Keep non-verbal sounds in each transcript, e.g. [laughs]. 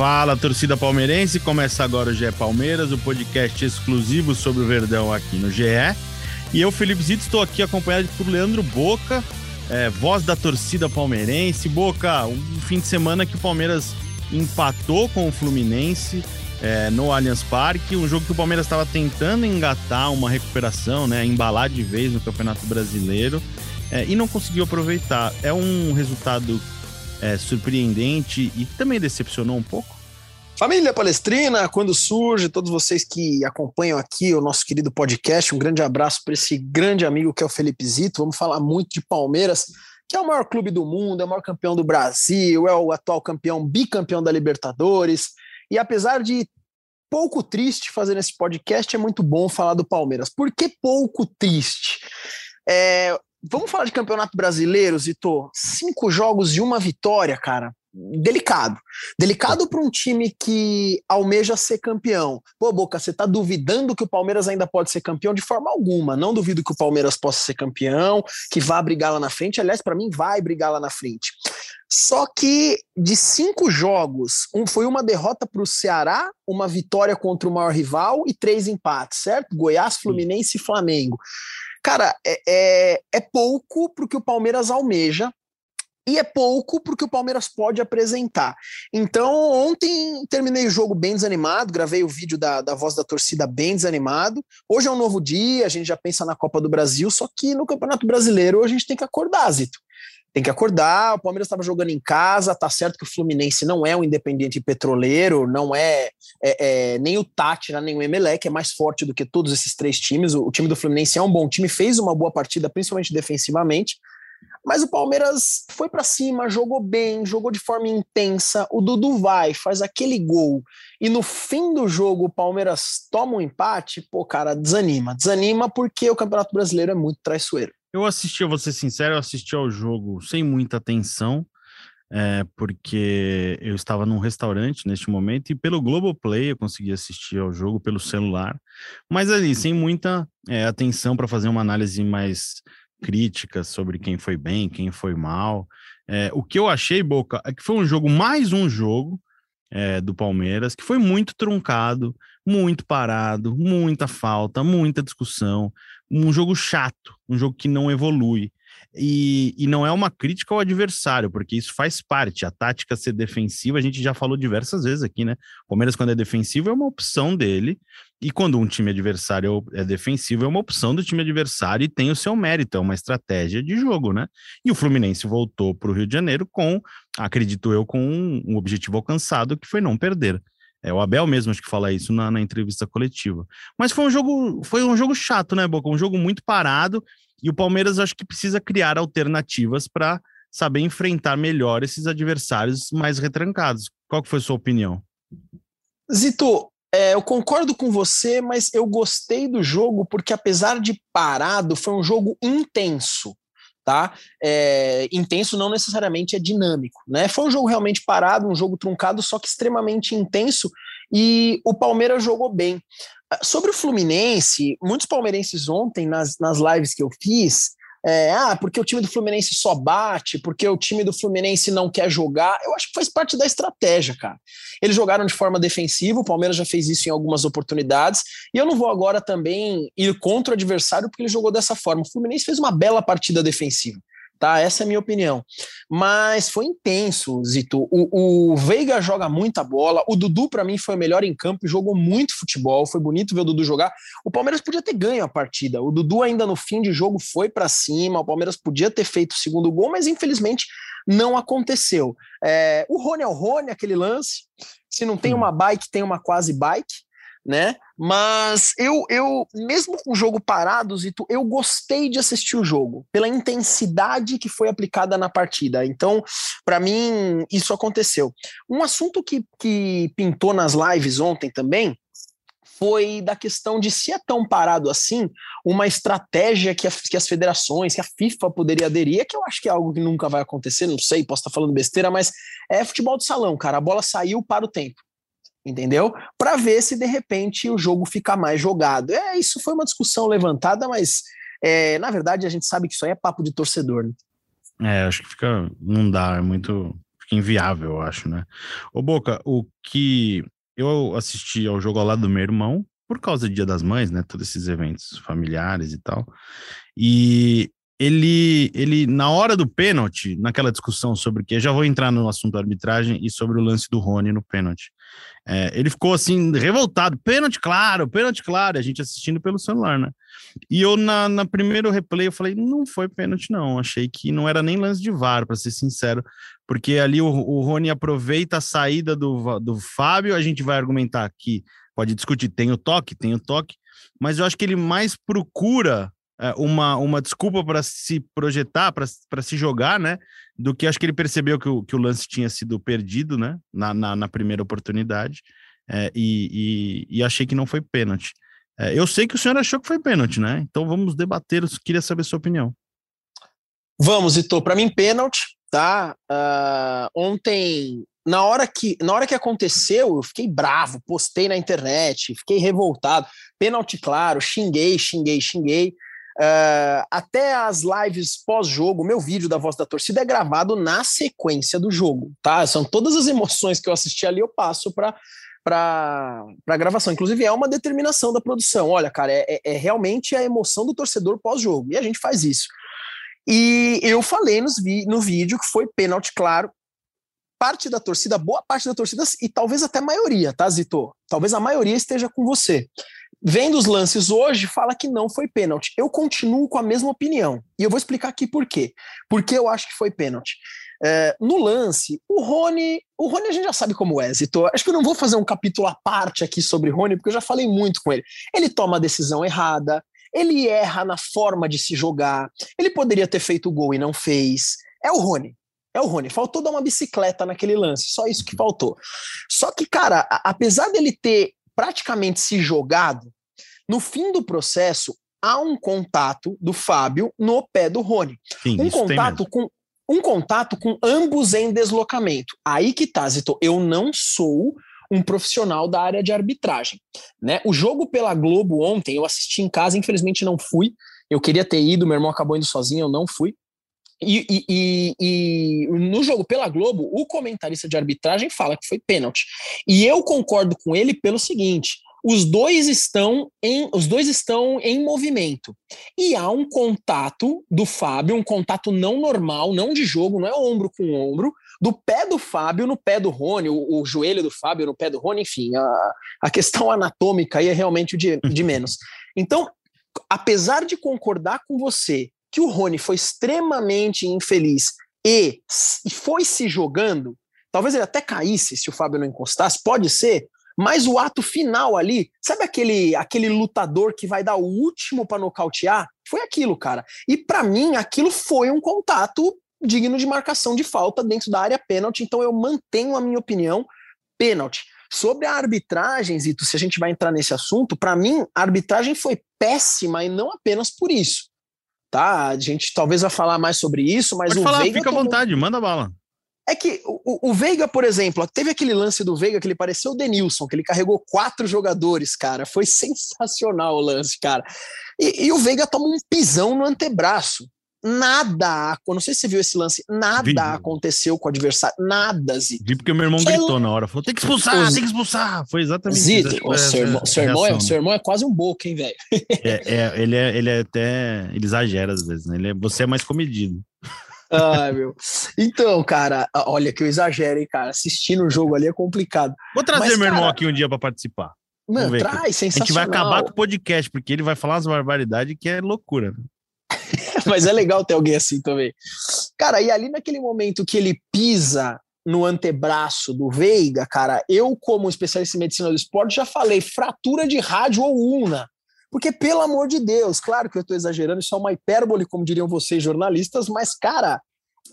Fala, torcida palmeirense. Começa agora o GE Palmeiras, o podcast exclusivo sobre o Verdão aqui no GE. E eu, Felipe Zito, estou aqui acompanhado por Leandro Boca, é, voz da torcida palmeirense. Boca, um fim de semana que o Palmeiras empatou com o Fluminense é, no Allianz Parque, um jogo que o Palmeiras estava tentando engatar uma recuperação, né, embalar de vez no Campeonato Brasileiro é, e não conseguiu aproveitar. É um resultado é, surpreendente e também decepcionou um pouco. Família Palestrina, quando surge, todos vocês que acompanham aqui o nosso querido podcast, um grande abraço para esse grande amigo que é o Felipe Zito. Vamos falar muito de Palmeiras, que é o maior clube do mundo, é o maior campeão do Brasil, é o atual campeão, bicampeão da Libertadores. E apesar de pouco triste fazer esse podcast, é muito bom falar do Palmeiras. Por que pouco triste? É, vamos falar de campeonato brasileiro, Zito? Cinco jogos e uma vitória, cara delicado. Delicado para um time que almeja ser campeão. Pô, Boca, você está duvidando que o Palmeiras ainda pode ser campeão de forma alguma. Não duvido que o Palmeiras possa ser campeão, que vá brigar lá na frente. Aliás, para mim, vai brigar lá na frente. Só que de cinco jogos, um foi uma derrota para o Ceará, uma vitória contra o maior rival e três empates, certo? Goiás, Fluminense e Flamengo. Cara, é, é, é pouco o que o Palmeiras almeja e é pouco porque o Palmeiras pode apresentar. Então, ontem terminei o jogo bem desanimado, gravei o vídeo da, da voz da torcida bem desanimado. Hoje é um novo dia, a gente já pensa na Copa do Brasil, só que no Campeonato Brasileiro a gente tem que acordar, Zito. Tem que acordar, o Palmeiras estava jogando em casa, tá certo que o Fluminense não é um independente petroleiro, não é, é, é nem o Tátira, nem o Emelec, é mais forte do que todos esses três times. O, o time do Fluminense é um bom time, fez uma boa partida, principalmente defensivamente, mas o Palmeiras foi para cima, jogou bem, jogou de forma intensa. O Dudu vai, faz aquele gol e no fim do jogo o Palmeiras toma um empate. Pô, cara, desanima. Desanima porque o Campeonato Brasileiro é muito traiçoeiro. Eu assisti, eu vou ser sincero, eu assisti ao jogo sem muita atenção, é, porque eu estava num restaurante neste momento e pelo Globoplay eu consegui assistir ao jogo pelo celular, mas ali sem muita é, atenção para fazer uma análise mais críticas sobre quem foi bem, quem foi mal. É, o que eu achei, Boca, é que foi um jogo, mais um jogo do Palmeiras, que foi muito truncado, muito parado, muita falta, muita discussão, um jogo chato, um jogo que não evolui. E, e não é uma crítica ao adversário, porque isso faz parte. A tática ser defensiva, a gente já falou diversas vezes aqui, né? O Palmeiras, quando é defensivo, é uma opção dele. E quando um time adversário é defensivo, é uma opção do time adversário e tem o seu mérito, é uma estratégia de jogo, né? E o Fluminense voltou para o Rio de Janeiro com, acredito eu, com um objetivo alcançado, que foi não perder. É o Abel mesmo acho que fala isso na, na, entrevista coletiva. Mas foi um jogo, foi um jogo chato, né, Boca? Um jogo muito parado e o Palmeiras acho que precisa criar alternativas para saber enfrentar melhor esses adversários mais retrancados. Qual que foi a sua opinião? Zito, é, eu concordo com você, mas eu gostei do jogo porque, apesar de parado, foi um jogo intenso. Tá? É, intenso não necessariamente é dinâmico, né? Foi um jogo realmente parado, um jogo truncado, só que extremamente intenso, e o Palmeiras jogou bem. Sobre o Fluminense, muitos palmeirenses ontem, nas, nas lives que eu fiz, é, ah, porque o time do Fluminense só bate, porque o time do Fluminense não quer jogar. Eu acho que faz parte da estratégia, cara. Eles jogaram de forma defensiva, o Palmeiras já fez isso em algumas oportunidades, e eu não vou agora também ir contra o adversário porque ele jogou dessa forma. O Fluminense fez uma bela partida defensiva tá? Essa é a minha opinião. Mas foi intenso, Zito. O, o Veiga joga muita bola. O Dudu, para mim, foi o melhor em campo, jogou muito futebol. Foi bonito ver o Dudu jogar. O Palmeiras podia ter ganho a partida. O Dudu, ainda no fim de jogo, foi para cima. O Palmeiras podia ter feito o segundo gol, mas infelizmente não aconteceu. É, o Rony é o Rony, aquele lance. Se não tem uma bike, tem uma quase bike né? Mas eu, eu mesmo com o jogo parado, Zito, eu gostei de assistir o jogo pela intensidade que foi aplicada na partida. Então, para mim, isso aconteceu. Um assunto que, que pintou nas lives ontem também foi da questão de se é tão parado assim, uma estratégia que, a, que, as federações, que a FIFA poderia aderir, que eu acho que é algo que nunca vai acontecer, não sei, posso estar falando besteira, mas é futebol de salão, cara. A bola saiu para o tempo. Entendeu? Para ver se de repente o jogo fica mais jogado. É, isso foi uma discussão levantada, mas é, na verdade a gente sabe que isso aí é papo de torcedor. Né? É, acho que fica. Não dá, é muito. Fica inviável, eu acho, né? Ô, Boca, o que eu assisti ao jogo ao lado do meu irmão, por causa do Dia das Mães, né? Todos esses eventos familiares e tal. E ele, ele na hora do pênalti, naquela discussão sobre que já vou entrar no assunto da arbitragem e sobre o lance do Rony no pênalti. É, ele ficou assim revoltado, pênalti claro, pênalti claro, a gente assistindo pelo celular, né? E eu na, na primeiro replay eu falei, não foi pênalti não, achei que não era nem lance de VAR, para ser sincero, porque ali o, o Rony aproveita a saída do, do Fábio, a gente vai argumentar aqui, pode discutir, tem o toque, tem o toque, mas eu acho que ele mais procura uma, uma desculpa para se projetar, para se jogar, né? Do que acho que ele percebeu que o, que o lance tinha sido perdido, né? Na, na, na primeira oportunidade. É, e, e, e, achei que não foi pênalti. É, eu sei que o senhor achou que foi pênalti, né? Então vamos debater. Eu queria saber a sua opinião. Vamos, Ito. Para mim, pênalti, tá? Uh, ontem, na hora, que, na hora que aconteceu, eu fiquei bravo, postei na internet, fiquei revoltado. Pênalti, claro, xinguei, xinguei, xinguei. Uh, até as lives pós-jogo, meu vídeo da voz da torcida é gravado na sequência do jogo, tá? São todas as emoções que eu assisti ali, eu passo para para gravação. Inclusive, é uma determinação da produção. Olha, cara, é, é, é realmente a emoção do torcedor pós-jogo. E a gente faz isso. E eu falei nos vi, no vídeo que foi pênalti, claro. Parte da torcida, boa parte da torcida, e talvez até a maioria, tá, Zito? Talvez a maioria esteja com você vendo os lances hoje, fala que não foi pênalti. Eu continuo com a mesma opinião. E eu vou explicar aqui por quê. Porque eu acho que foi pênalti. É, no lance, o Rony, o Rony a gente já sabe como é, Zito. Acho que eu não vou fazer um capítulo à parte aqui sobre Rony, porque eu já falei muito com ele. Ele toma a decisão errada, ele erra na forma de se jogar, ele poderia ter feito o gol e não fez. É o Rony. É o Rony. Faltou dar uma bicicleta naquele lance, só isso que faltou. Só que, cara, apesar dele ter praticamente se jogado, no fim do processo há um contato do Fábio no pé do Rony. Sim, um contato com um contato com ambos em deslocamento. Aí que tá, Zito, eu não sou um profissional da área de arbitragem, né? O jogo pela Globo ontem eu assisti em casa, infelizmente não fui. Eu queria ter ido, meu irmão acabou indo sozinho, eu não fui. E, e, e, e, no jogo pela Globo, o comentarista de arbitragem fala que foi pênalti. E eu concordo com ele pelo seguinte: os dois estão em os dois estão em movimento. E há um contato do Fábio, um contato não normal, não de jogo, não é ombro com ombro, do pé do Fábio no pé do Rony, o, o joelho do Fábio no pé do Rony, enfim, a, a questão anatômica aí é realmente de, de menos. Então, apesar de concordar com você que o Rony foi extremamente infeliz e, foi se jogando, talvez ele até caísse se o Fábio não encostasse, pode ser, mas o ato final ali, sabe aquele aquele lutador que vai dar o último para nocautear? Foi aquilo, cara. E para mim, aquilo foi um contato digno de marcação de falta dentro da área pênalti, então eu mantenho a minha opinião pênalti. Sobre a arbitragem, Zito, se a gente vai entrar nesse assunto, para mim a arbitragem foi péssima e não apenas por isso tá? A gente talvez vai falar mais sobre isso, mas Pode o falar, Veiga fica à tomou... vontade, manda bala. É que o, o, Veiga, por exemplo, teve aquele lance do Veiga que ele pareceu o Denilson, que ele carregou quatro jogadores, cara. Foi [laughs] sensacional o lance, cara. E, e o Veiga toma um pisão no antebraço nada, não sei se você viu esse lance, nada Vi. aconteceu com o adversário, nada, Zito. Vi porque meu irmão gritou na hora, falou, tem que expulsar, tem que expulsar, foi exatamente Zito, isso. O seu, irmão, seu, irmão é, seu irmão é quase um boca, hein, velho? [laughs] É, é, ele, é, ele é até, ele exagera às vezes, né, ele é, você é mais comedido. Ai, meu. Então, cara, olha que eu exagero, hein, cara, assistindo o jogo ali é complicado. Vou trazer Mas, meu cara... irmão aqui um dia para participar. Mano, traz, sensacional. A gente vai acabar com o podcast, porque ele vai falar umas barbaridades que é loucura. [laughs] Mas é legal ter alguém assim também. Cara, e ali naquele momento que ele pisa no antebraço do Veiga, cara, eu, como especialista em medicina do esporte, já falei fratura de rádio ou una. Porque, pelo amor de Deus, claro que eu estou exagerando, isso é uma hipérbole, como diriam vocês jornalistas, mas, cara,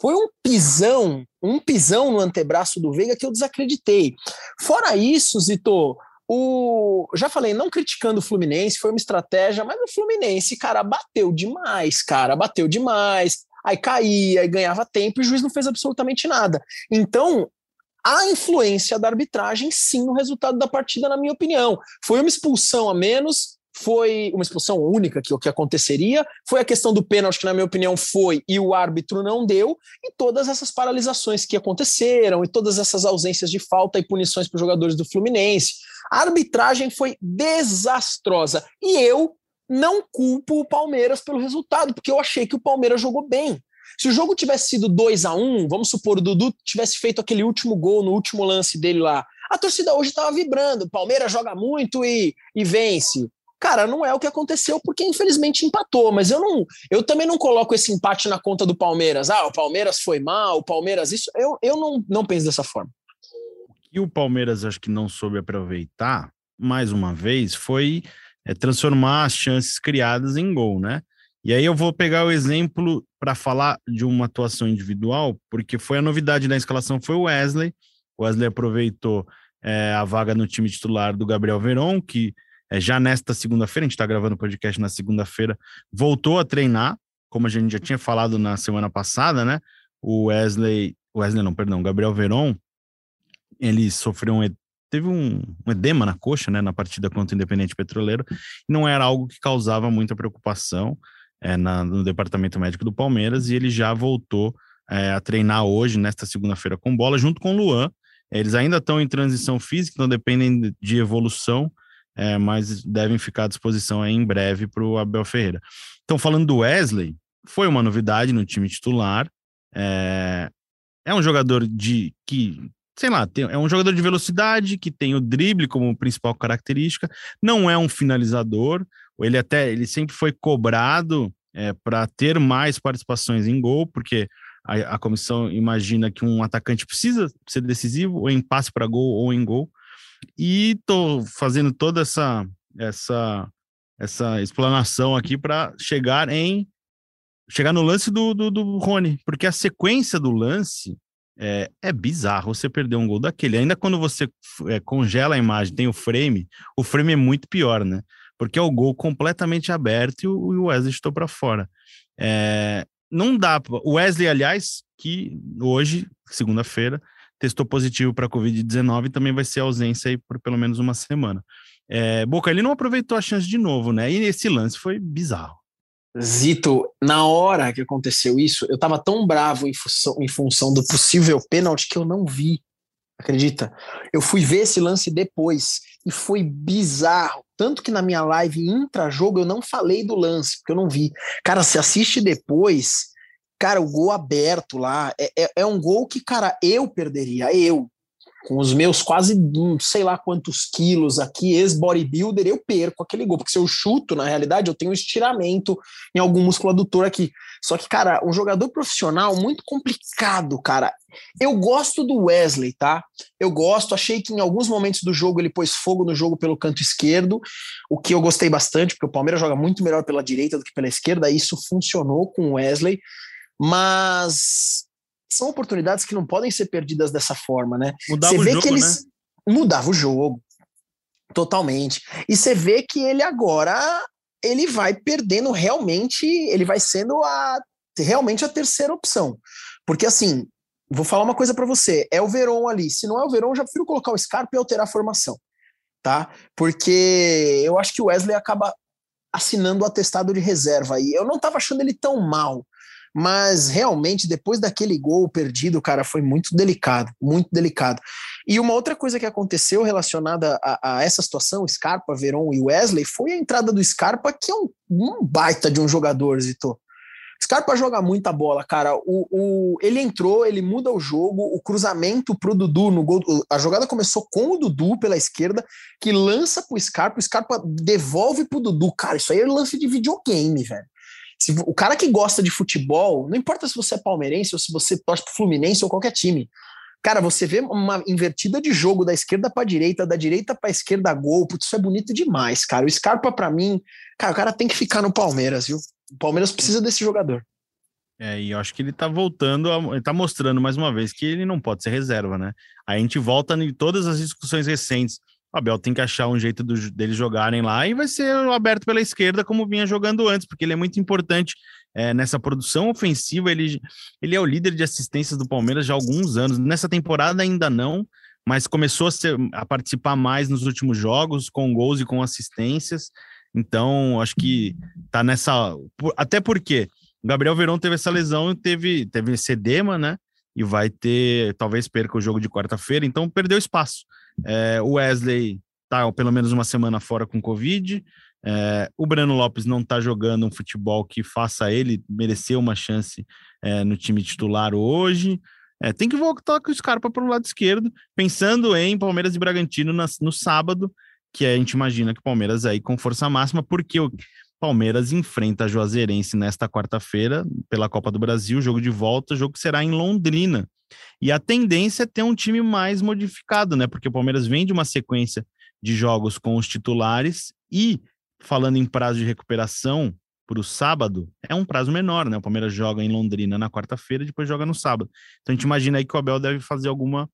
foi um pisão, um pisão no antebraço do Veiga que eu desacreditei. Fora isso, Zito, o. Já falei, não criticando o Fluminense, foi uma estratégia, mas o Fluminense, cara, bateu demais, cara, bateu demais. Aí caía, aí ganhava tempo e o juiz não fez absolutamente nada. Então, a influência da arbitragem, sim, no resultado da partida, na minha opinião. Foi uma expulsão a menos, foi uma expulsão única que o que aconteceria, foi a questão do pênalti que na minha opinião foi e o árbitro não deu, e todas essas paralisações que aconteceram e todas essas ausências de falta e punições para os jogadores do Fluminense. A arbitragem foi desastrosa e eu não culpo o Palmeiras pelo resultado, porque eu achei que o Palmeiras jogou bem. Se o jogo tivesse sido 2 a 1 um, vamos supor, o Dudu tivesse feito aquele último gol no último lance dele lá, a torcida hoje estava vibrando. Palmeiras joga muito e, e vence. Cara, não é o que aconteceu porque infelizmente empatou, mas eu não, eu também não coloco esse empate na conta do Palmeiras. Ah, o Palmeiras foi mal, o Palmeiras isso, eu, eu não, não penso dessa forma. O que o Palmeiras acho que não soube aproveitar, mais uma vez, foi é, transformar as chances criadas em gol, né? E aí eu vou pegar o exemplo para falar de uma atuação individual, porque foi a novidade da escalação foi o Wesley. O Wesley aproveitou é, a vaga no time titular do Gabriel Veron, que é, já nesta segunda-feira, a gente está gravando o podcast na segunda-feira, voltou a treinar, como a gente já tinha falado na semana passada, né? O Wesley, Wesley não, perdão, Gabriel Veron, ele sofreu um, teve um, um, edema na coxa, né, na partida contra o Independente Petroleiro, e não era algo que causava muita preocupação é, na, no departamento médico do Palmeiras, e ele já voltou é, a treinar hoje, nesta segunda-feira, com bola, junto com o Luan. Eles ainda estão em transição física, então dependem de evolução, é, mas devem ficar à disposição em breve para o Abel Ferreira. Então, falando do Wesley, foi uma novidade no time titular. É, é um jogador de que, sei lá, é um jogador de velocidade que tem o drible como principal característica. Não é um finalizador. Ele até ele sempre foi cobrado é, para ter mais participações em gol, porque a, a, comissão imagina que um atacante precisa ser decisivo, ou em passe para gol ou em gol. E tô fazendo toda essa essa essa explanação aqui para chegar em chegar no lance do, do, do, Rony, porque a sequência do lance é, é bizarro. Você perder um gol daquele, ainda quando você é, congela a imagem, tem o frame, o frame é muito pior, né? Porque é o gol completamente aberto e o Wesley estou para fora. É, não dá. O Wesley, aliás, que hoje, segunda-feira, testou positivo para Covid-19 também vai ser ausência aí por pelo menos uma semana. É, Boca, ele não aproveitou a chance de novo, né? E esse lance foi bizarro. Zito, na hora que aconteceu isso, eu tava tão bravo em função, em função do possível pênalti que eu não vi. Acredita? Eu fui ver esse lance depois e foi bizarro. Tanto que na minha live intra-jogo eu não falei do lance, porque eu não vi. Cara, se assiste depois, Cara, o gol aberto lá é, é, é um gol que, cara, eu perderia, eu, com os meus quase hum, sei lá quantos quilos aqui, ex-bodybuilder, eu perco aquele gol, porque se eu chuto, na realidade, eu tenho um estiramento em algum músculo adutor aqui. Só que, cara, um jogador profissional muito complicado, cara. Eu gosto do Wesley, tá? Eu gosto, achei que em alguns momentos do jogo ele pôs fogo no jogo pelo canto esquerdo, o que eu gostei bastante, porque o Palmeiras joga muito melhor pela direita do que pela esquerda, isso funcionou com o Wesley mas são oportunidades que não podem ser perdidas dessa forma, né? Mudava você vê o jogo, que eles né? mudava o jogo totalmente. E você vê que ele agora ele vai perdendo realmente, ele vai sendo a realmente a terceira opção. Porque assim, vou falar uma coisa para você, é o Veron ali. Se não é o Veron, já prefiro colocar o Scarpa e alterar a formação, tá? Porque eu acho que o Wesley acaba assinando o atestado de reserva aí. Eu não estava achando ele tão mal mas realmente depois daquele gol perdido, cara, foi muito delicado, muito delicado. E uma outra coisa que aconteceu relacionada a, a essa situação, Scarpa, Veron e Wesley, foi a entrada do Scarpa, que é um, um baita de um jogador, Zito. Scarpa joga muita bola, cara. O, o, ele entrou, ele muda o jogo, o cruzamento pro Dudu no gol. A jogada começou com o Dudu pela esquerda, que lança pro Scarpa, o Scarpa devolve pro Dudu. Cara, isso aí é lance de videogame, velho. Se, o cara que gosta de futebol, não importa se você é palmeirense ou se você torce pro Fluminense ou qualquer time. Cara, você vê uma invertida de jogo da esquerda para direita, da direita para esquerda, gol. Putz, isso é bonito demais, cara. O Scarpa, para mim, cara, o cara tem que ficar no Palmeiras, viu? O Palmeiras precisa desse jogador. É, e eu acho que ele tá voltando, a, ele tá mostrando mais uma vez que ele não pode ser reserva, né? Aí a gente volta em todas as discussões recentes o Abel tem que achar um jeito do, deles jogarem lá e vai ser aberto pela esquerda, como vinha jogando antes, porque ele é muito importante é, nessa produção ofensiva. Ele, ele é o líder de assistências do Palmeiras já há alguns anos. Nessa temporada ainda não, mas começou a, ser, a participar mais nos últimos jogos, com gols e com assistências. Então, acho que tá nessa. Até porque o Gabriel Verão teve essa lesão, teve, teve esse edema, né? E vai ter, talvez perca o jogo de quarta-feira, então perdeu espaço. É, o Wesley tá pelo menos uma semana fora com Covid. É, o Breno Lopes não tá jogando um futebol que faça ele merecer uma chance é, no time titular hoje. É, tem que voltar com o Scarpa para o lado esquerdo, pensando em Palmeiras e Bragantino na, no sábado, que a gente imagina que o Palmeiras aí com força máxima, porque o Palmeiras enfrenta a Juazeirense nesta quarta-feira pela Copa do Brasil, jogo de volta, jogo que será em Londrina. E a tendência é ter um time mais modificado, né? Porque o Palmeiras vem de uma sequência de jogos com os titulares e, falando em prazo de recuperação para o sábado, é um prazo menor, né? O Palmeiras joga em Londrina na quarta-feira e depois joga no sábado. Então a gente imagina aí que o Abel deve fazer alguma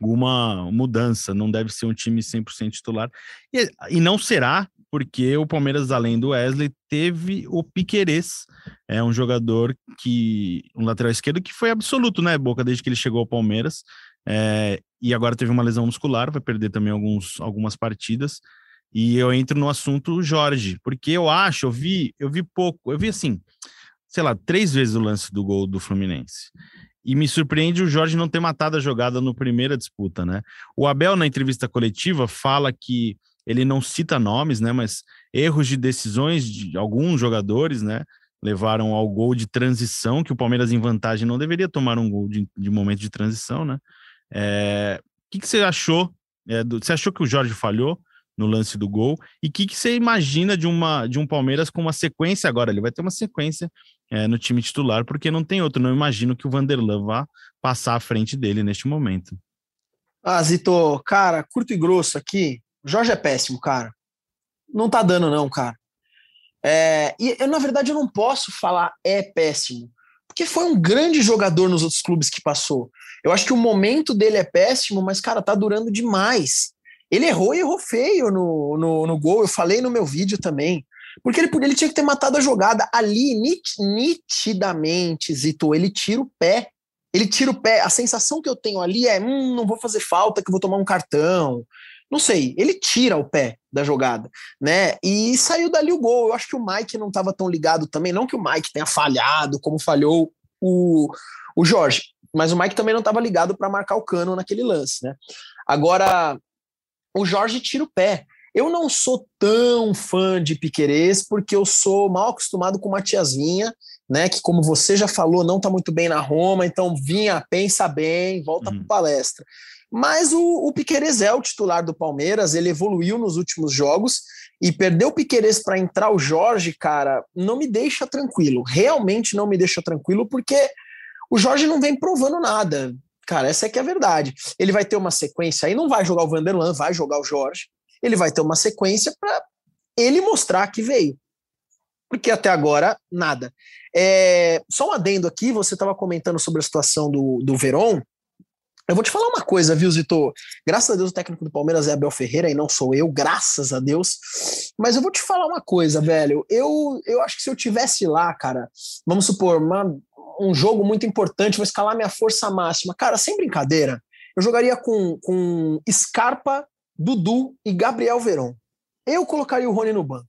alguma mudança, não deve ser um time 100% titular. E, e não será, porque o Palmeiras, além do Wesley, teve o Piquerez, é um jogador que, um lateral esquerdo que foi absoluto, né, Boca, desde que ele chegou ao Palmeiras, é, e agora teve uma lesão muscular, vai perder também alguns, algumas partidas, e eu entro no assunto Jorge, porque eu acho, eu vi, eu vi pouco, eu vi assim, sei lá, três vezes o lance do gol do Fluminense. E me surpreende o Jorge não ter matado a jogada no primeira disputa, né? O Abel, na entrevista coletiva, fala que ele não cita nomes, né? Mas erros de decisões de alguns jogadores, né? Levaram ao gol de transição, que o Palmeiras em vantagem não deveria tomar um gol de, de momento de transição, né? É, o que, que você achou? É, do, você achou que o Jorge falhou no lance do gol? E o que, que você imagina de, uma, de um Palmeiras com uma sequência agora? Ele vai ter uma sequência é, no time titular, porque não tem outro. Não imagino que o Vanderlan vá passar à frente dele neste momento. Ah, Zito, cara, curto e grosso aqui. Jorge é péssimo, cara. Não tá dando, não, cara. É, e eu, na verdade, eu não posso falar é péssimo, porque foi um grande jogador nos outros clubes que passou. Eu acho que o momento dele é péssimo, mas, cara, tá durando demais. Ele errou e errou feio no, no, no gol. Eu falei no meu vídeo também. Porque ele, ele tinha que ter matado a jogada ali, nit, nitidamente, Zito. Ele tira o pé. Ele tira o pé. A sensação que eu tenho ali é: hum, não vou fazer falta, que vou tomar um cartão. Não sei, ele tira o pé da jogada, né? E saiu dali o gol. Eu acho que o Mike não estava tão ligado também, não que o Mike tenha falhado como falhou o, o Jorge, mas o Mike também não estava ligado para marcar o cano naquele lance, né? Agora, o Jorge tira o pé. Eu não sou tão fã de Piquerez porque eu sou mal acostumado com Matiazinha, né? Que, como você já falou, não está muito bem na Roma, então vinha, pensa bem, volta uhum. para palestra. Mas o, o Piquerez é o titular do Palmeiras, ele evoluiu nos últimos jogos e perder o Piquerez para entrar o Jorge, cara, não me deixa tranquilo. Realmente não me deixa tranquilo, porque o Jorge não vem provando nada. Cara, essa é que é a verdade. Ele vai ter uma sequência aí, não vai jogar o Vanderlan, vai jogar o Jorge. Ele vai ter uma sequência para ele mostrar que veio. Porque até agora, nada. É, só um adendo aqui, você estava comentando sobre a situação do, do Veron. Eu vou te falar uma coisa, viu, Zito? Graças a Deus o técnico do Palmeiras é Abel Ferreira e não sou eu, graças a Deus. Mas eu vou te falar uma coisa, velho. Eu, eu acho que se eu tivesse lá, cara, vamos supor, uma, um jogo muito importante, vou escalar minha força máxima. Cara, sem brincadeira, eu jogaria com, com Scarpa, Dudu e Gabriel Veron. Eu colocaria o Rony no banco.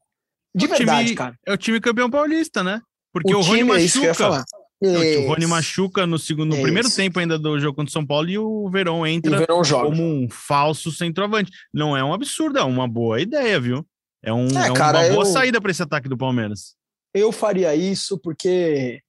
De o verdade, time, cara. É o time campeão paulista, né? Porque o, o Rony machuca. É isso que eu ia falar. O Rony machuca no segundo, no é primeiro isso. tempo ainda do jogo contra o São Paulo e o Verão entra o Verão como um falso centroavante. Não é um absurdo, é uma boa ideia, viu? É, um, é, é cara, uma boa eu, saída para esse ataque do Palmeiras. Eu faria isso porque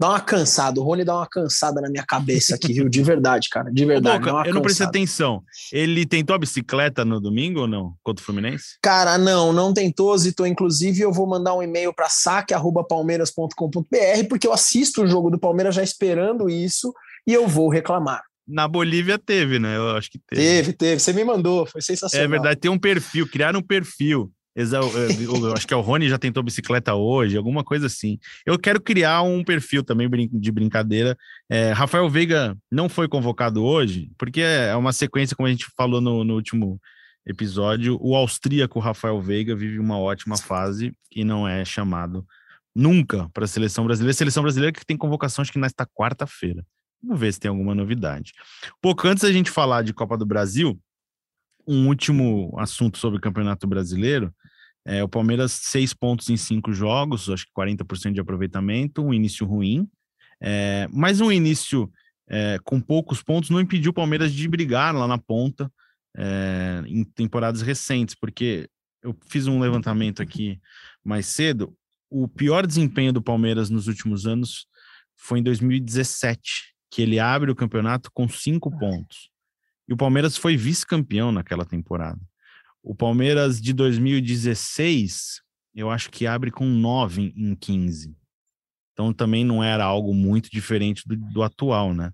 dá uma cansada. O Rony dá uma cansada na minha cabeça aqui, viu? De verdade, cara. De verdade. Boca, eu não prestei atenção. Ele tentou a bicicleta no domingo ou não? Contra o Fluminense? Cara, não, não tentou, Zito. Inclusive, eu vou mandar um e-mail para saque.palmeiras.com.br, porque eu assisto o jogo do Palmeiras já esperando isso e eu vou reclamar. Na Bolívia teve, né? Eu acho que teve. Teve, teve. Você me mandou, foi sensacional. É verdade, tem um perfil, criaram um perfil eu acho que é o Rony já tentou bicicleta hoje, alguma coisa assim. Eu quero criar um perfil também de brincadeira. É, Rafael Veiga não foi convocado hoje, porque é uma sequência, como a gente falou no, no último episódio, o austríaco Rafael Veiga vive uma ótima fase e não é chamado nunca para a seleção brasileira. Seleção brasileira que tem convocação, acho que nesta quarta-feira. Vamos ver se tem alguma novidade. Pouco antes da gente falar de Copa do Brasil, um último assunto sobre o Campeonato Brasileiro. É, o Palmeiras, seis pontos em cinco jogos, acho que 40% de aproveitamento, um início ruim. É, mas um início é, com poucos pontos não impediu o Palmeiras de brigar lá na ponta é, em temporadas recentes, porque eu fiz um levantamento aqui mais cedo. O pior desempenho do Palmeiras nos últimos anos foi em 2017, que ele abre o campeonato com cinco pontos. E o Palmeiras foi vice-campeão naquela temporada. O Palmeiras de 2016, eu acho que abre com 9 em 15. Então também não era algo muito diferente do, do atual, né?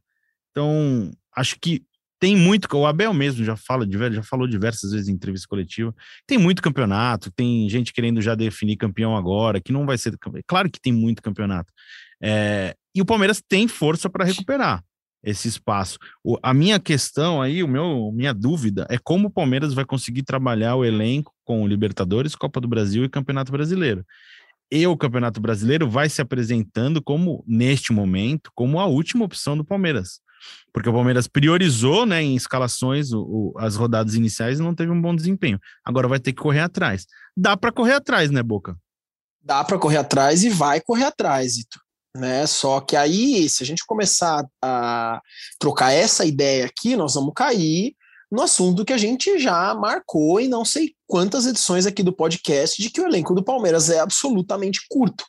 Então, acho que tem muito, o Abel mesmo já fala, já falou diversas vezes em entrevista coletiva, tem muito campeonato, tem gente querendo já definir campeão agora, que não vai ser, claro que tem muito campeonato. É, e o Palmeiras tem força para recuperar esse espaço. O, a minha questão aí, o meu, minha dúvida é como o Palmeiras vai conseguir trabalhar o elenco com Libertadores, Copa do Brasil e Campeonato Brasileiro. E o Campeonato Brasileiro vai se apresentando como, neste momento, como a última opção do Palmeiras. Porque o Palmeiras priorizou né, em escalações o, o, as rodadas iniciais e não teve um bom desempenho. Agora vai ter que correr atrás. Dá para correr atrás, né, Boca? Dá para correr atrás e vai correr atrás, Ito né? Só que aí, se a gente começar a trocar essa ideia aqui, nós vamos cair no assunto que a gente já marcou em não sei quantas edições aqui do podcast de que o elenco do Palmeiras é absolutamente curto.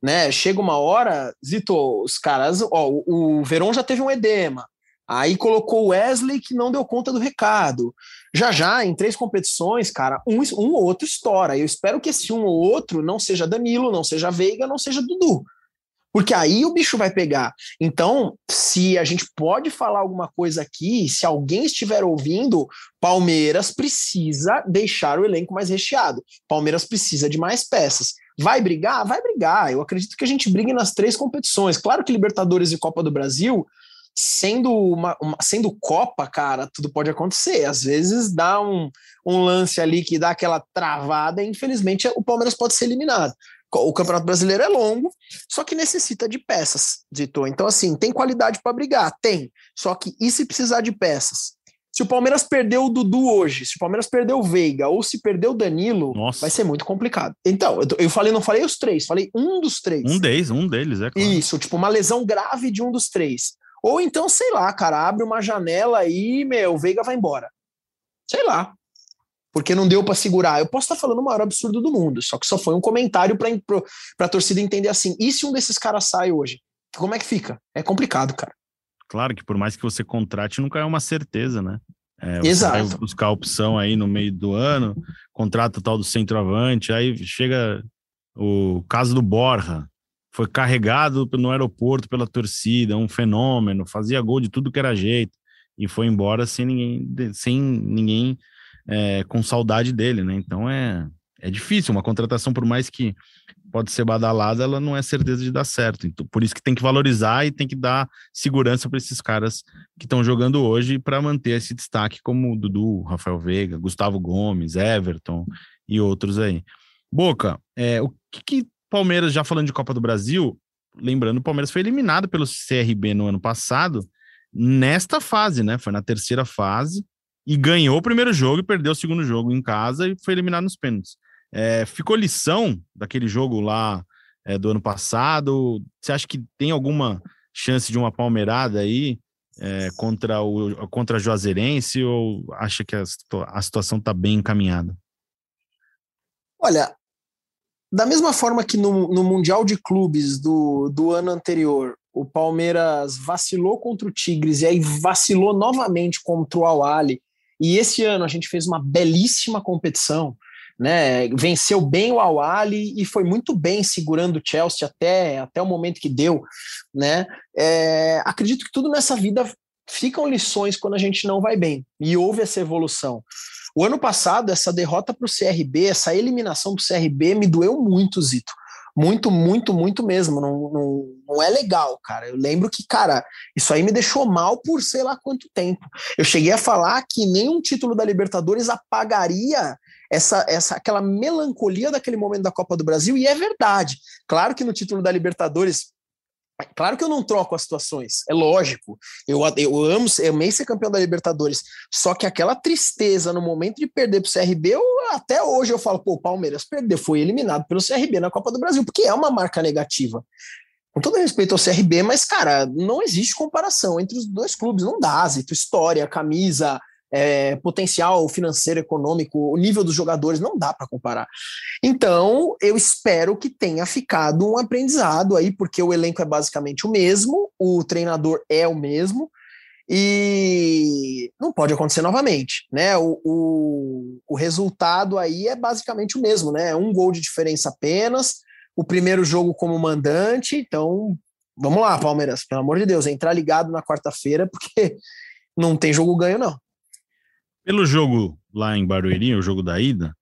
Né? Chega uma hora, Zito, os caras, ó, o Verón já teve um edema. Aí colocou o Wesley que não deu conta do recado. Já já, em três competições, cara, um, um ou outro estoura. Eu espero que esse um ou outro não seja Danilo, não seja Veiga, não seja Dudu porque aí o bicho vai pegar. Então, se a gente pode falar alguma coisa aqui, se alguém estiver ouvindo, Palmeiras precisa deixar o elenco mais recheado. Palmeiras precisa de mais peças. Vai brigar? Vai brigar. Eu acredito que a gente brigue nas três competições. Claro que Libertadores e Copa do Brasil, sendo uma, uma, sendo Copa, cara, tudo pode acontecer. Às vezes dá um, um lance ali que dá aquela travada e infelizmente o Palmeiras pode ser eliminado. O Campeonato Brasileiro é longo, só que necessita de peças, Zito. Então, assim, tem qualidade para brigar? Tem. Só que e se precisar de peças? Se o Palmeiras perdeu o Dudu hoje, se o Palmeiras perdeu o Veiga ou se perdeu o Danilo, Nossa. vai ser muito complicado. Então, eu, eu falei, não falei os três, falei um dos três. Um deles, um deles, é claro. Isso, tipo, uma lesão grave de um dos três. Ou então, sei lá, cara, abre uma janela e, meu, o Veiga vai embora. Sei lá porque não deu para segurar. Eu posso estar falando o maior absurdo do mundo, só que só foi um comentário para a torcida entender assim. E se um desses caras sai hoje? Como é que fica? É complicado, cara. Claro que por mais que você contrate, nunca é uma certeza, né? É, Exato. Vai buscar opção aí no meio do ano, contrata o tal do centroavante, aí chega o caso do Borja, foi carregado no aeroporto pela torcida, um fenômeno, fazia gol de tudo que era jeito e foi embora sem ninguém, sem ninguém é, com saudade dele, né? Então é, é difícil. Uma contratação, por mais que pode ser badalada, ela não é certeza de dar certo. Então, por isso que tem que valorizar e tem que dar segurança para esses caras que estão jogando hoje para manter esse destaque, como Dudu, Rafael Veiga, Gustavo Gomes, Everton e outros aí. Boca, é, o que, que Palmeiras, já falando de Copa do Brasil, lembrando, o Palmeiras foi eliminado pelo CRB no ano passado, nesta fase, né? Foi na terceira fase e ganhou o primeiro jogo e perdeu o segundo jogo em casa e foi eliminado nos pênaltis. É, ficou lição daquele jogo lá é, do ano passado? Você acha que tem alguma chance de uma palmeirada aí é, contra o contra a Juazeirense ou acha que a, a situação está bem encaminhada? Olha, da mesma forma que no, no Mundial de Clubes do, do ano anterior, o Palmeiras vacilou contra o Tigres e aí vacilou novamente contra o Al-Ali e esse ano a gente fez uma belíssima competição, né? Venceu bem o Awali e foi muito bem segurando o Chelsea até, até o momento que deu, né? É, acredito que tudo nessa vida ficam lições quando a gente não vai bem e houve essa evolução. O ano passado, essa derrota para o CRB, essa eliminação para o CRB me doeu muito, Zito. Muito, muito, muito mesmo. Não, não, não é legal, cara. Eu lembro que, cara, isso aí me deixou mal por sei lá quanto tempo. Eu cheguei a falar que nenhum título da Libertadores apagaria essa, essa aquela melancolia daquele momento da Copa do Brasil, e é verdade. Claro que no título da Libertadores Claro que eu não troco as situações, é lógico. Eu, eu amo, eu amei ser campeão da Libertadores. Só que aquela tristeza no momento de perder para o CRB, eu, até hoje eu falo, pô, o Palmeiras perdeu, foi eliminado pelo CRB na Copa do Brasil, porque é uma marca negativa. Com todo respeito ao CRB, mas, cara, não existe comparação entre os dois clubes, não dá, Zito, história, camisa, é, potencial financeiro, econômico, o nível dos jogadores, não dá para comparar. Então, eu espero que tenha ficado um aprendizado aí, porque o elenco é basicamente o mesmo, o treinador é o mesmo, e não pode acontecer novamente, né? O, o, o resultado aí é basicamente o mesmo, né? Um gol de diferença apenas, o primeiro jogo como mandante, então vamos lá, Palmeiras, pelo amor de Deus, entrar ligado na quarta-feira, porque [laughs] não tem jogo ganho, não. Pelo jogo lá em Barueri, o jogo da ida,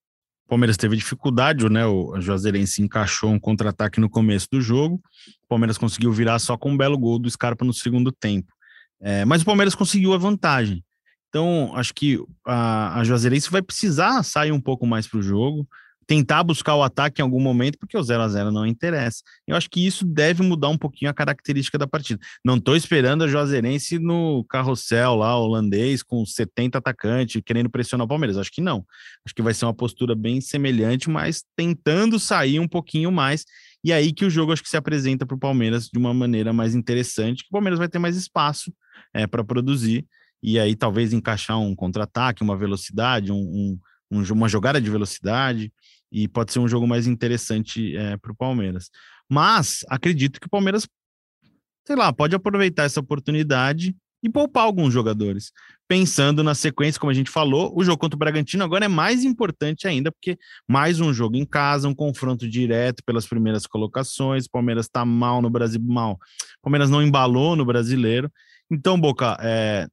o Palmeiras teve dificuldade, né? O Juazeirense encaixou um contra-ataque no começo do jogo. O Palmeiras conseguiu virar só com um belo gol do Scarpa no segundo tempo. É, mas o Palmeiras conseguiu a vantagem. Então, acho que a, a Juazeirense vai precisar sair um pouco mais para o jogo tentar buscar o ataque em algum momento, porque o 0 a 0 não interessa. Eu acho que isso deve mudar um pouquinho a característica da partida. Não estou esperando a Juazeirense no carrossel lá holandês com 70 atacantes querendo pressionar o Palmeiras. Acho que não. Acho que vai ser uma postura bem semelhante, mas tentando sair um pouquinho mais. E aí que o jogo acho que se apresenta para o Palmeiras de uma maneira mais interessante, que o Palmeiras vai ter mais espaço é, para produzir e aí talvez encaixar um contra-ataque, uma velocidade, um, um, uma jogada de velocidade e pode ser um jogo mais interessante é, para o Palmeiras. Mas acredito que o Palmeiras, sei lá, pode aproveitar essa oportunidade e poupar alguns jogadores. Pensando na sequência, como a gente falou, o jogo contra o Bragantino agora é mais importante ainda, porque mais um jogo em casa, um confronto direto pelas primeiras colocações. O Palmeiras está mal no Brasil, mal. O Palmeiras não embalou no brasileiro. Então, Boca, é,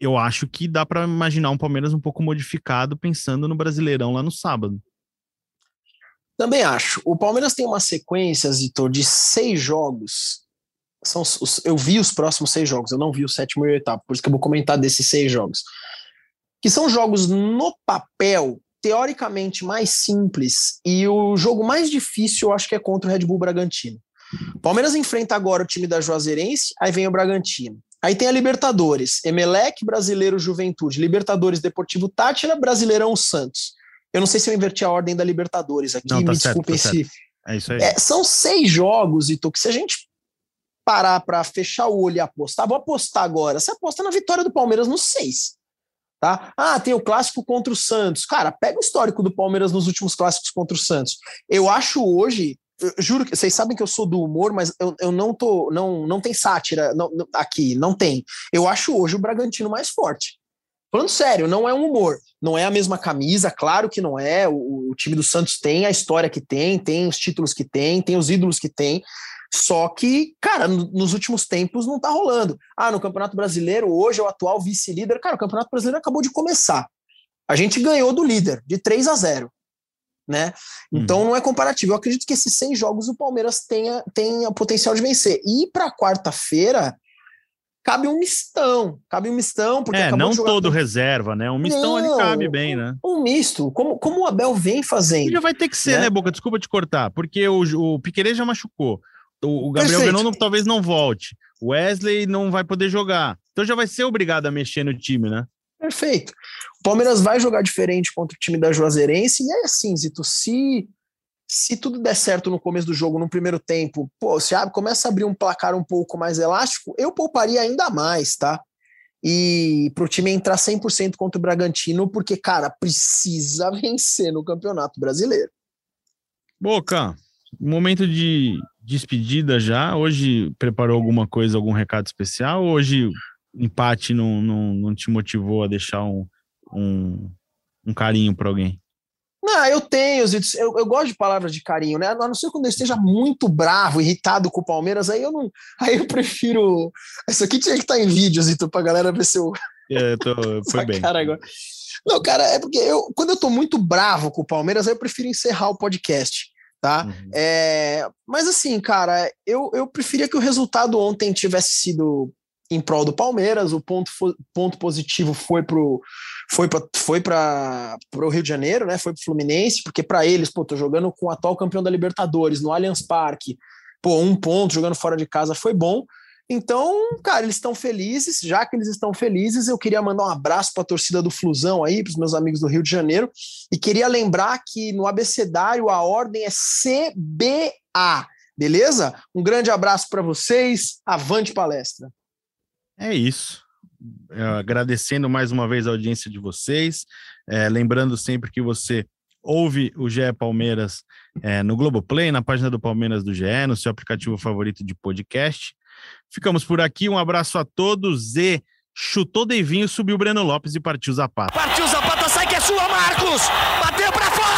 eu acho que dá para imaginar um Palmeiras um pouco modificado pensando no Brasileirão lá no sábado. Também acho. O Palmeiras tem uma sequência, Zitor, de seis jogos. São os, eu vi os próximos seis jogos, eu não vi o sétimo e o oitavo, por isso que eu vou comentar desses seis jogos. Que são jogos no papel, teoricamente mais simples, e o jogo mais difícil eu acho que é contra o Red Bull Bragantino. Palmeiras enfrenta agora o time da Juazeirense, aí vem o Bragantino. Aí tem a Libertadores, Emelec, Brasileiro Juventude, Libertadores Deportivo Tátira, Brasileirão Santos. Eu não sei se eu inverti a ordem da Libertadores aqui, não, tá me desculpem tá se. É isso aí. É, são seis jogos, Ito, que se a gente parar para fechar o olho e apostar, vou apostar agora. Você aposta na vitória do Palmeiras nos seis. Tá? Ah, tem o clássico contra o Santos. Cara, pega o histórico do Palmeiras nos últimos clássicos contra o Santos. Eu acho hoje, juro que vocês sabem que eu sou do humor, mas eu, eu não tô, não, não tem sátira não, aqui, não tem. Eu acho hoje o Bragantino mais forte. Falando sério, não é um humor. Não é a mesma camisa, claro que não é. O, o, time do Santos tem a história que tem, tem os títulos que tem, tem os ídolos que tem. Só que, cara, no, nos últimos tempos não tá rolando. Ah, no Campeonato Brasileiro, hoje é o atual vice-líder. Cara, o Campeonato Brasileiro acabou de começar. A gente ganhou do líder, de 3 a 0 né? Então uhum. não é comparativo. Eu acredito que esses 100 jogos o Palmeiras tenha, tenha potencial de vencer. E para quarta-feira, cabe um mistão. Cabe um mistão, porque. É, não todo reserva, né? Um mistão não, ali cabe bem, né? Um misto, como, como o Abel vem fazendo. Já vai ter que ser, né, né Boca? Desculpa te cortar, porque o, o Piquerez já machucou. O, o Gabriel Venon talvez não volte. O Wesley não vai poder jogar. Então já vai ser obrigado a mexer no time, né? Perfeito. O Palmeiras vai jogar diferente contra o time da Juazeirense, e é assim, Zito, se se tudo der certo no começo do jogo, no primeiro tempo, pô, se abre, começa a abrir um placar um pouco mais elástico, eu pouparia ainda mais, tá? E pro time entrar 100% contra o Bragantino, porque, cara, precisa [laughs] vencer no Campeonato Brasileiro. Boca, momento de despedida já. Hoje preparou alguma coisa, algum recado especial? Hoje empate não, não, não te motivou a deixar um, um, um carinho para alguém? Não, eu tenho, eu, eu gosto de palavras de carinho, né? A não ser quando eu esteja muito bravo, irritado com o Palmeiras, aí eu não. Aí eu prefiro. Isso aqui tinha que estar em vídeo, Zito, pra galera ver se eu. É, eu tô, [laughs] foi bem. Cara agora. Não, cara, é porque eu, quando eu tô muito bravo com o Palmeiras, aí eu prefiro encerrar o podcast. tá? Uhum. É, mas assim, cara, eu, eu preferia que o resultado ontem tivesse sido em prol do Palmeiras. O ponto, ponto positivo foi pro foi para foi para o Rio de Janeiro, né? Foi pro Fluminense, porque para eles, pô, tô jogando com o atual campeão da Libertadores no Allianz Parque. Pô, um ponto jogando fora de casa foi bom. Então, cara, eles estão felizes. Já que eles estão felizes, eu queria mandar um abraço para a torcida do Flusão aí, para os meus amigos do Rio de Janeiro. E queria lembrar que no abecedário a ordem é CBA, beleza? Um grande abraço para vocês. Avante palestra. É isso. É, agradecendo mais uma vez a audiência de vocês. É, lembrando sempre que você ouve o GE Palmeiras é, no Globoplay, na página do Palmeiras do GE, no seu aplicativo favorito de podcast. Ficamos por aqui. Um abraço a todos e chutou Deivinho, subiu Breno Lopes e partiu Zapata. Partiu Zapata, sai que é sua, Marcos! Bateu pra fora!